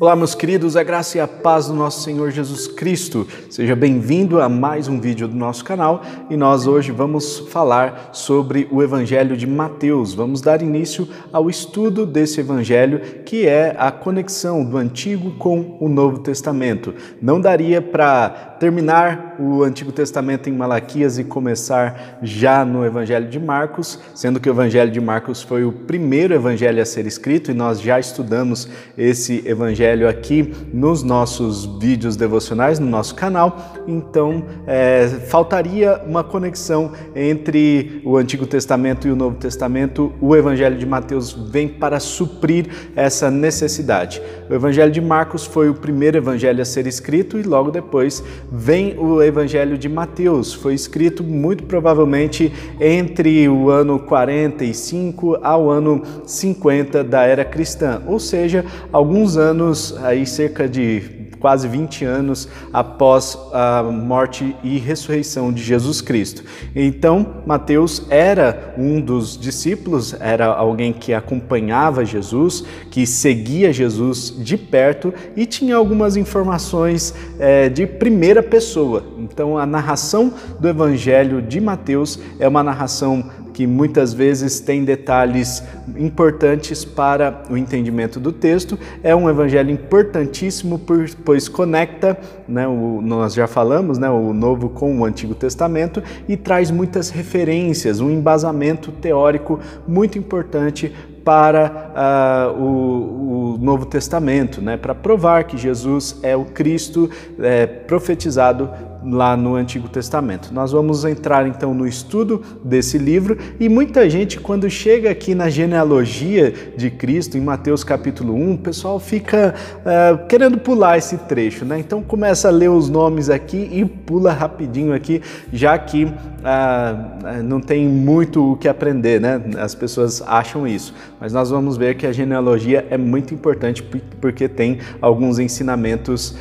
Olá, meus queridos, a graça e a paz do nosso Senhor Jesus Cristo. Seja bem-vindo a mais um vídeo do nosso canal e nós hoje vamos falar sobre o Evangelho de Mateus. Vamos dar início ao estudo desse Evangelho que é a conexão do Antigo com o Novo Testamento. Não daria para terminar o Antigo Testamento em Malaquias e começar já no Evangelho de Marcos, sendo que o Evangelho de Marcos foi o primeiro evangelho a ser escrito e nós já estudamos esse evangelho Evangelho aqui nos nossos vídeos devocionais, no nosso canal, então é, faltaria uma conexão entre o Antigo Testamento e o Novo Testamento. O Evangelho de Mateus vem para suprir essa necessidade. O Evangelho de Marcos foi o primeiro evangelho a ser escrito e logo depois vem o Evangelho de Mateus. Foi escrito muito provavelmente entre o ano 45 ao ano 50 da era cristã, ou seja, alguns anos anos, aí cerca de quase 20 anos após a morte e ressurreição de Jesus Cristo. Então, Mateus era um dos discípulos, era alguém que acompanhava Jesus, que seguia Jesus de perto e tinha algumas informações é, de primeira pessoa. Então, a narração do Evangelho de Mateus é uma narração que muitas vezes tem detalhes importantes para o entendimento do texto. É um evangelho importantíssimo, pois conecta, né, o, nós já falamos, né, o Novo com o Antigo Testamento e traz muitas referências, um embasamento teórico muito importante para uh, o, o, Novo Testamento, né, para provar que Jesus é o Cristo é, profetizado lá no Antigo Testamento. Nós vamos entrar então no estudo desse livro e muita gente quando chega aqui na genealogia de Cristo em Mateus capítulo 1, o pessoal fica uh, querendo pular esse trecho, né? Então começa a ler os nomes aqui e pula rapidinho aqui, já que uh, não tem muito o que aprender, né? As pessoas acham isso, mas nós vamos ver que a genealogia é muito importante porque tem alguns ensinamentos uh,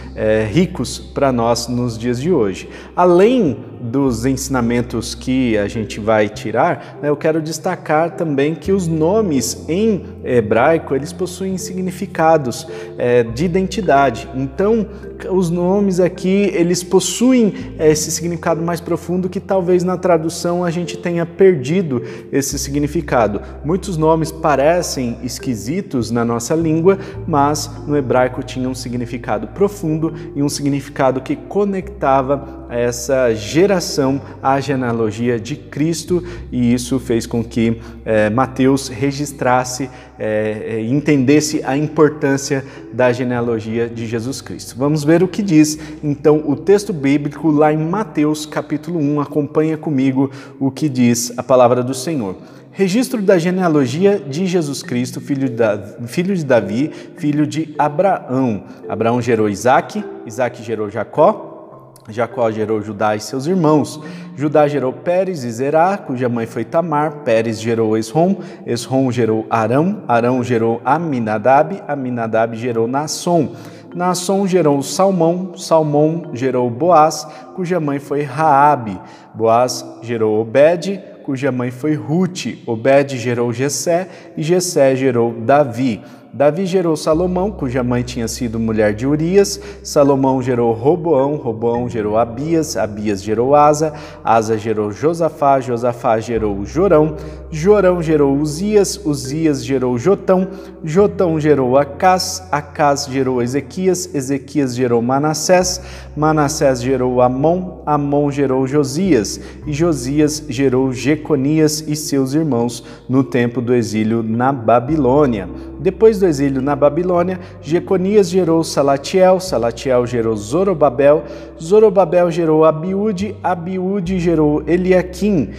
ricos para nós nos dias de hoje hoje. Além dos ensinamentos que a gente vai tirar, né, eu quero destacar também que os nomes em hebraico eles possuem significados é, de identidade. Então, os nomes aqui eles possuem esse significado mais profundo que talvez na tradução a gente tenha perdido esse significado. Muitos nomes parecem esquisitos na nossa língua, mas no hebraico tinham um significado profundo e um significado que conectava essa geração à genealogia de Cristo e isso fez com que é, Mateus registrasse é, entendesse a importância da genealogia de Jesus Cristo. Vamos ver o que diz então o texto bíblico lá em Mateus capítulo 1. Acompanha comigo o que diz a palavra do Senhor. Registro da genealogia de Jesus Cristo, filho de Davi, filho de Abraão. Abraão gerou Isaac, Isaac gerou Jacó, Jacó gerou Judá e seus irmãos. Judá gerou Pérez e Zerá, cuja mãe foi Tamar. Pérez gerou Esrom. Esrom gerou Arão. Arão gerou Aminadab. Aminadab gerou Nasson. Nasson gerou Salmão. Salmão gerou Boaz, cuja mãe foi Raabe. Boaz gerou Obed, cuja mãe foi Rute. Obed gerou Jessé e Jessé gerou Davi. Davi gerou Salomão, cuja mãe tinha sido mulher de Urias. Salomão gerou Roboão, Roboão gerou Abias, Abias gerou Asa, Asa gerou Josafá, Josafá gerou Jorão, Jorão gerou Uzias, Uzias gerou Jotão, Jotão gerou Acás, Acás gerou Ezequias, Ezequias gerou Manassés, Manassés gerou Amon, Amon gerou Josias, e Josias gerou Jeconias e seus irmãos no tempo do exílio na Babilônia. Depois do exílio na Babilônia, Jeconias gerou Salatiel, Salatiel gerou Zorobabel, Zorobabel gerou Abiúde, Abiúde gerou Eliaquim,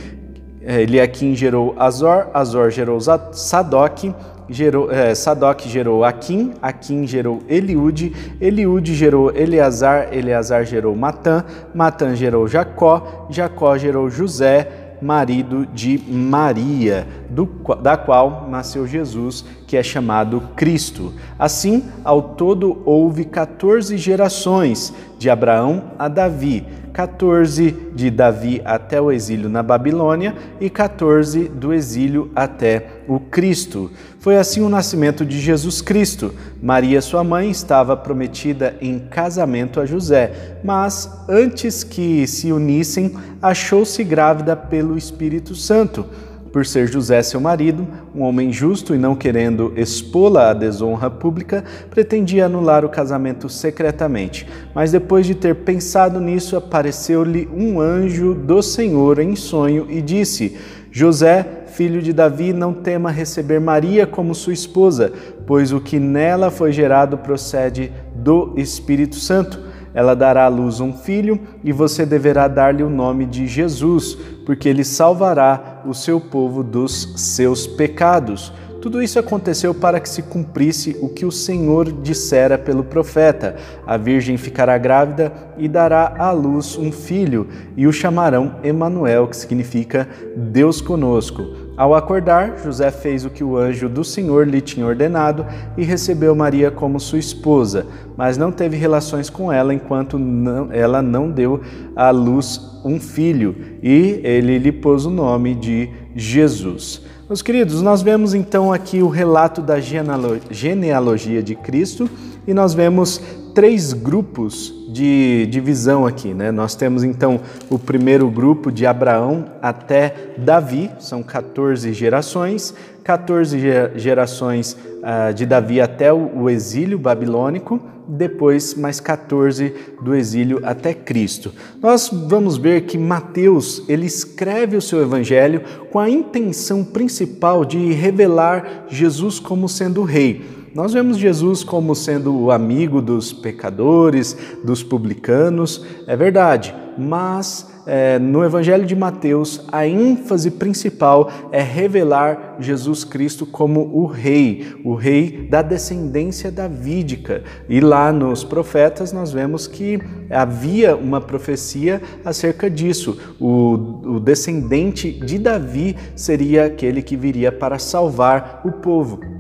é, Eliaquim gerou Azor, Azor gerou Sadoc, gerou, é, Sadoc gerou Aquim, Aquim gerou Eliúde, Eliúde gerou Eleazar, Eleazar gerou Matã, Matã gerou Jacó, Jacó gerou José, marido de Maria, do, da qual nasceu Jesus, que é chamado Cristo. Assim, ao todo houve 14 gerações, de Abraão a Davi. 14 de Davi até o exílio na Babilônia e 14 do exílio até o Cristo. Foi assim o nascimento de Jesus Cristo. Maria, sua mãe, estava prometida em casamento a José, mas antes que se unissem, achou-se grávida pelo Espírito Santo. Por ser José seu marido, um homem justo e não querendo expô-la à desonra pública, pretendia anular o casamento secretamente. Mas depois de ter pensado nisso, apareceu-lhe um anjo do Senhor em sonho e disse: José, filho de Davi, não tema receber Maria como sua esposa, pois o que nela foi gerado procede do Espírito Santo. Ela dará à luz um filho e você deverá dar-lhe o nome de Jesus, porque ele salvará o seu povo dos seus pecados. Tudo isso aconteceu para que se cumprisse o que o Senhor dissera pelo profeta: A virgem ficará grávida e dará à luz um filho, e o chamarão Emanuel, que significa Deus conosco. Ao acordar, José fez o que o anjo do Senhor lhe tinha ordenado e recebeu Maria como sua esposa, mas não teve relações com ela enquanto não, ela não deu à luz um filho, e ele lhe pôs o nome de Jesus. Meus queridos, nós vemos então aqui o relato da genealogia de Cristo e nós vemos três grupos de divisão aqui. Né? Nós temos então o primeiro grupo de Abraão até Davi, são 14 gerações, 14 gerações uh, de Davi até o exílio babilônico, depois mais 14 do exílio até Cristo. Nós vamos ver que Mateus ele escreve o seu evangelho com a intenção principal de revelar Jesus como sendo rei. Nós vemos Jesus como sendo o amigo dos pecadores, dos publicanos, é verdade, mas é, no Evangelho de Mateus, a ênfase principal é revelar Jesus Cristo como o Rei, o Rei da descendência davídica. E lá nos profetas nós vemos que havia uma profecia acerca disso. O, o descendente de Davi seria aquele que viria para salvar o povo.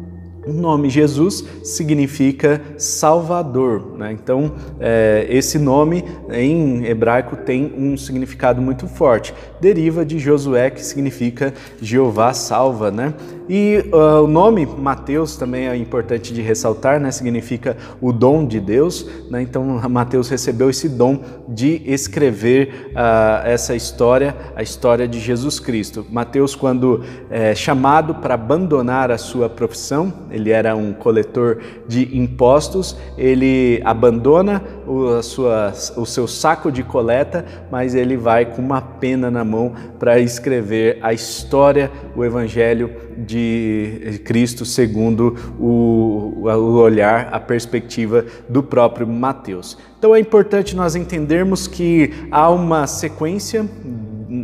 O nome Jesus significa Salvador. Né? Então, é, esse nome em hebraico tem um significado muito forte. Deriva de Josué, que significa Jeová salva. Né? E uh, o nome Mateus também é importante de ressaltar, né? significa o dom de Deus. Né? Então, Mateus recebeu esse dom de escrever uh, essa história, a história de Jesus Cristo. Mateus, quando é chamado para abandonar a sua profissão, ele era um coletor de impostos, ele abandona o, sua, o seu saco de coleta, mas ele vai com uma pena na mão para escrever a história, o evangelho de Cristo segundo o, o olhar, a perspectiva do próprio Mateus. Então é importante nós entendermos que há uma sequência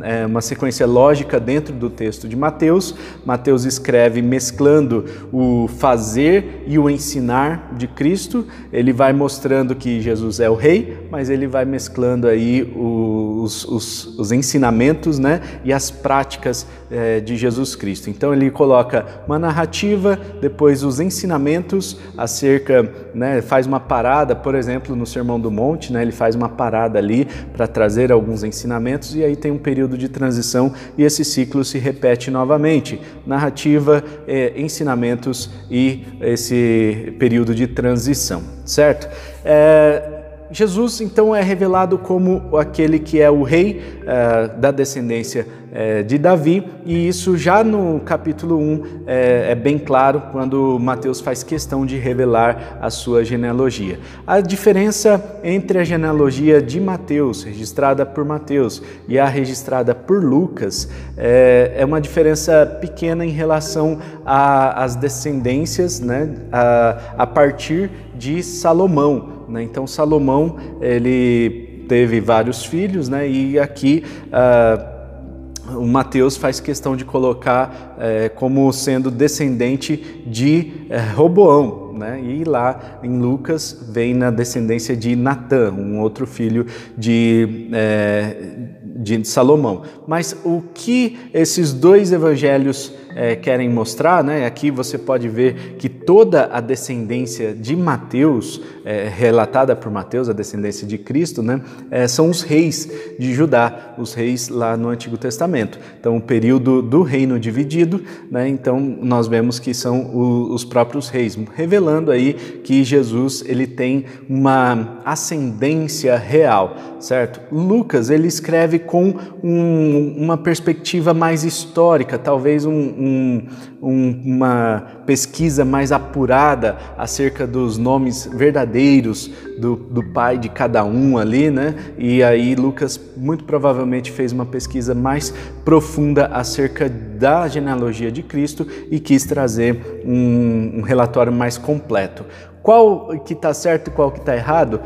é, uma sequência lógica dentro do texto de Mateus. Mateus escreve mesclando o fazer e o ensinar de Cristo. Ele vai mostrando que Jesus é o Rei, mas ele vai mesclando aí os, os, os ensinamentos né, e as práticas é, de Jesus Cristo. Então ele coloca uma narrativa, depois os ensinamentos acerca, né, faz uma parada, por exemplo, no Sermão do Monte, né, ele faz uma parada ali para trazer alguns ensinamentos e aí tem um período de transição e esse ciclo se repete novamente. Narrativa, é, ensinamentos e esse período de transição, certo? É, Jesus então é revelado como aquele que é o rei uh, da descendência uh, de Davi, e isso já no capítulo 1 uh, eh, é bem claro quando Mateus faz questão de revelar a sua genealogia. A diferença entre a genealogia de Mateus, registrada por Mateus, e a registrada por Lucas é uma diferença pequena em relação às descendências né, a, a partir de Salomão. Né? Então Salomão ele teve vários filhos, né? E aqui uh, o Mateus faz questão de colocar uh, como sendo descendente de uh, Roboão, né? E lá em Lucas vem na descendência de Natã, um outro filho de, é, de Salomão. Mas o que esses dois evangelhos é, querem mostrar, né? Aqui você pode ver que toda a descendência de Mateus, é, relatada por Mateus, a descendência de Cristo, né? É, são os reis de Judá, os reis lá no Antigo Testamento. Então, o período do reino dividido, né? Então, nós vemos que são o, os próprios reis, revelando aí que Jesus ele tem uma ascendência real, certo? Lucas ele escreve com um, uma perspectiva mais histórica, talvez um, um, uma pesquisa mais apurada acerca dos nomes verdadeiros do, do pai de cada um ali, né? E aí Lucas muito provavelmente fez uma pesquisa mais profunda acerca da genealogia de Cristo e quis trazer um, um relatório mais completo. Qual que está certo e qual que está errado?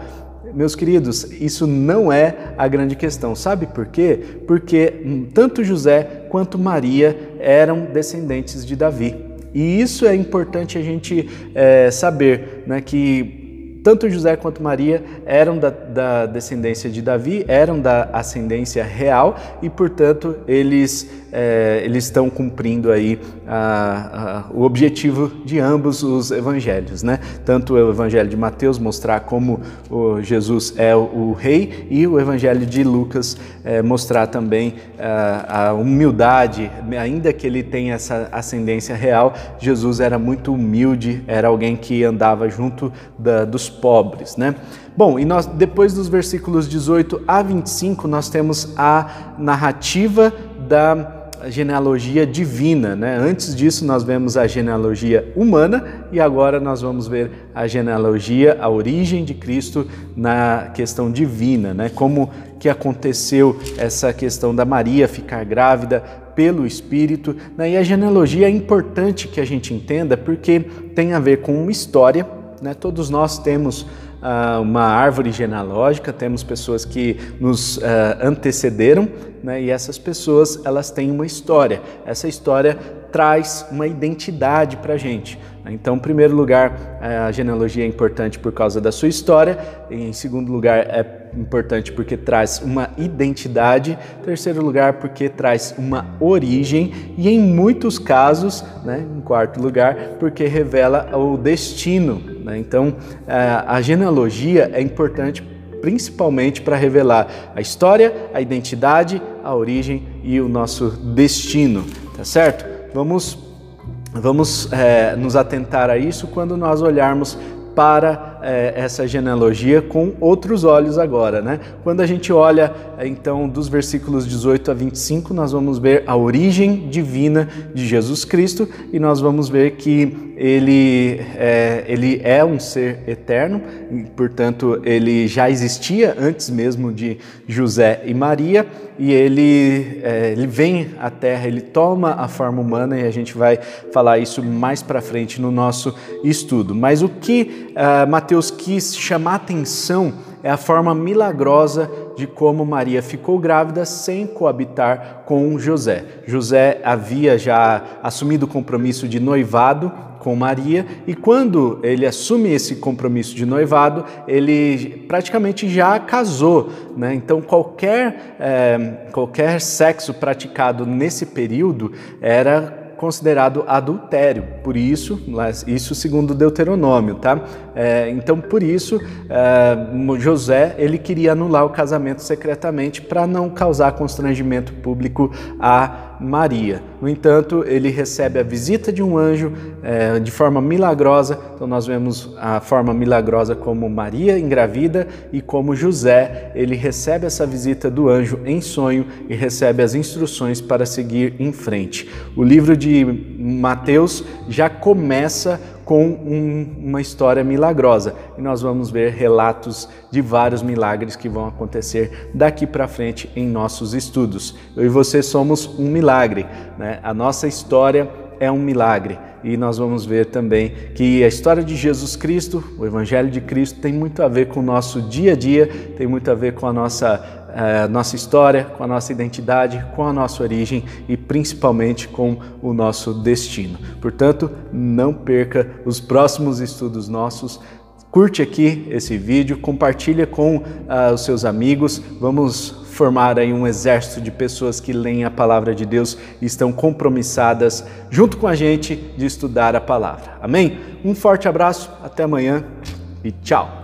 Meus queridos, isso não é a grande questão. Sabe por quê? Porque tanto José quanto Maria eram descendentes de Davi. E isso é importante a gente é, saber, né, que tanto José quanto Maria eram da, da, descendência de Davi, eram da ascendência real e, portanto, eles, é, eles estão cumprindo aí a, a, o objetivo de ambos os evangelhos, né? Tanto o evangelho de Mateus mostrar como Jesus é o, o, rei e o evangelho de Lucas é, mostrar também a, a humildade, ainda que ele tenha essa ascendência real, Jesus era muito humilde, era alguém que andava junto da, dos pobres, né? Bom, e nós depois dos versículos 18 a 25 nós temos a narrativa da genealogia divina, né? Antes disso nós vemos a genealogia humana e agora nós vamos ver a genealogia, a origem de Cristo na questão divina, né? Como que aconteceu essa questão da Maria ficar grávida pelo Espírito, né? E a genealogia é importante que a gente entenda porque tem a ver com uma história né? Todos nós temos uh, uma árvore genealógica, temos pessoas que nos uh, antecederam né? e essas pessoas elas têm uma história. Essa história traz uma identidade para a gente. Então, em primeiro lugar, a genealogia é importante por causa da sua história, em segundo lugar, é importante porque traz uma identidade, terceiro lugar, porque traz uma origem e, em muitos casos, né, em quarto lugar, porque revela o destino. Né? Então, a genealogia é importante principalmente para revelar a história, a identidade, a origem e o nosso destino, tá certo? Vamos Vamos é, nos atentar a isso quando nós olharmos para é, essa genealogia com outros olhos agora, né? Quando a gente olha então dos versículos 18 a 25, nós vamos ver a origem divina de Jesus Cristo e nós vamos ver que ele é, ele é um ser eterno, e, portanto ele já existia antes mesmo de José e Maria e ele é, ele vem à Terra, ele toma a forma humana e a gente vai falar isso mais para frente no nosso estudo. Mas o que uh, quis chamar atenção é a forma milagrosa de como Maria ficou grávida sem coabitar com José. José havia já assumido o compromisso de noivado com Maria e quando ele assume esse compromisso de noivado, ele praticamente já casou. Né? Então, qualquer, é, qualquer sexo praticado nesse período era considerado adultério, por isso, isso segundo Deuteronômio, tá? É, então, por isso, é, José ele queria anular o casamento secretamente para não causar constrangimento público a Maria. No entanto, ele recebe a visita de um anjo é, de forma milagrosa. Então, nós vemos a forma milagrosa como Maria engravida e como José ele recebe essa visita do anjo em sonho e recebe as instruções para seguir em frente. O livro de Mateus já começa com um, uma história milagrosa. E nós vamos ver relatos de vários milagres que vão acontecer daqui para frente em nossos estudos. Eu e você somos um milagre, né? A nossa história é um milagre. E nós vamos ver também que a história de Jesus Cristo, o Evangelho de Cristo, tem muito a ver com o nosso dia a dia, tem muito a ver com a nossa a nossa história, com a nossa identidade, com a nossa origem e principalmente com o nosso destino. Portanto, não perca os próximos estudos nossos. Curte aqui esse vídeo, compartilha com uh, os seus amigos. Vamos formar aí um exército de pessoas que leem a palavra de Deus e estão compromissadas junto com a gente de estudar a palavra. Amém? Um forte abraço, até amanhã e tchau.